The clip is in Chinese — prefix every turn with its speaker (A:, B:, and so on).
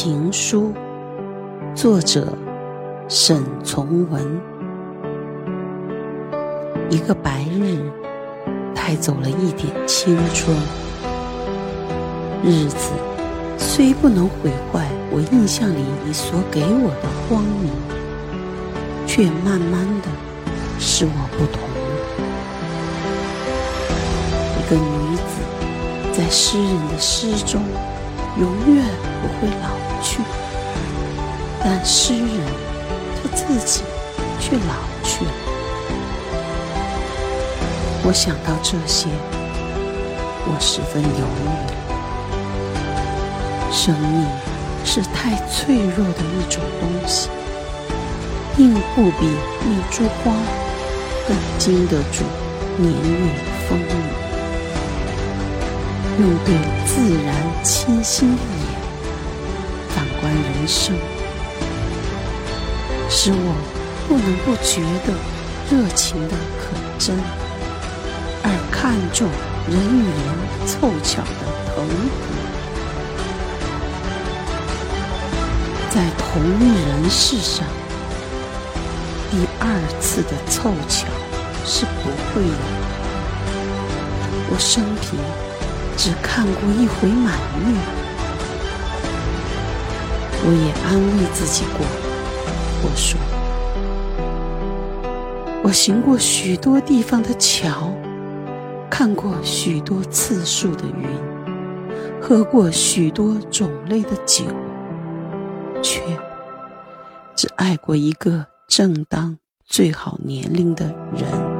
A: 情书》，作者沈从文。一个白日，带走了一点青春。日子虽不能毁坏我印象里你所给我的光明，却慢慢的使我不同。一个女子在诗人的诗中。永远不会老去，但诗人他自己却老去了。我想到这些，我十分犹豫。生命是太脆弱的一种东西，并不比一株花更经得住年月风雨。用对自然清新的观人生，使我不能不觉得热情的可真，而看重人与人凑巧的同合。在同一人世上，第二次的凑巧是不会有的。我生平。只看过一回满月，我也安慰自己过。我说，我行过许多地方的桥，看过许多次数的云，喝过许多种类的酒，却只爱过一个正当最好年龄的人。